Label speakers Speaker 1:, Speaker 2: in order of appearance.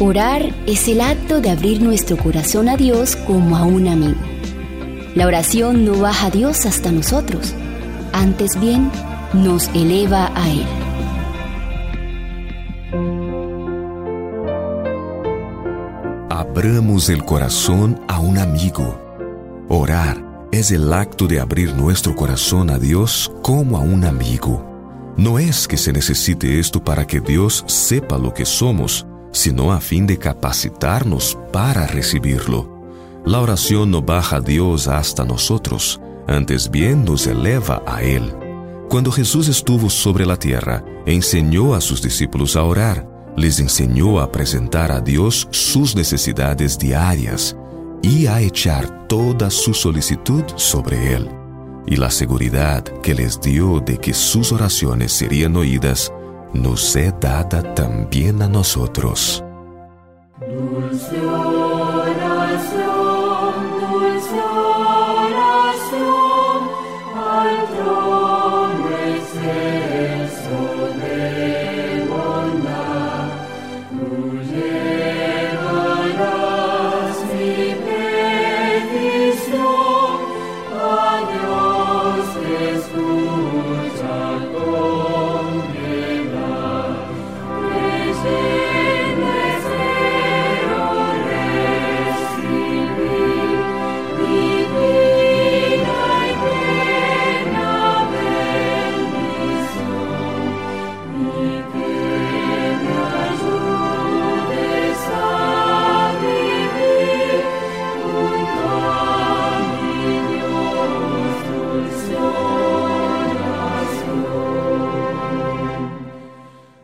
Speaker 1: Orar es el acto de abrir nuestro corazón a Dios como a un amigo. La oración no baja a Dios hasta nosotros, antes bien nos eleva a Él.
Speaker 2: Abramos el corazón a un amigo. Orar es el acto de abrir nuestro corazón a Dios como a un amigo. No es que se necesite esto para que Dios sepa lo que somos, sino a fin de capacitarnos para recibirlo. La oración no baja a Dios hasta nosotros, antes bien nos eleva a Él. Cuando Jesús estuvo sobre la tierra, enseñó a sus discípulos a orar, les enseñó a presentar a Dios sus necesidades diarias y a echar toda su solicitud sobre Él. Y la seguridad que les dio de que sus oraciones serían oídas nos es dada también a nosotros.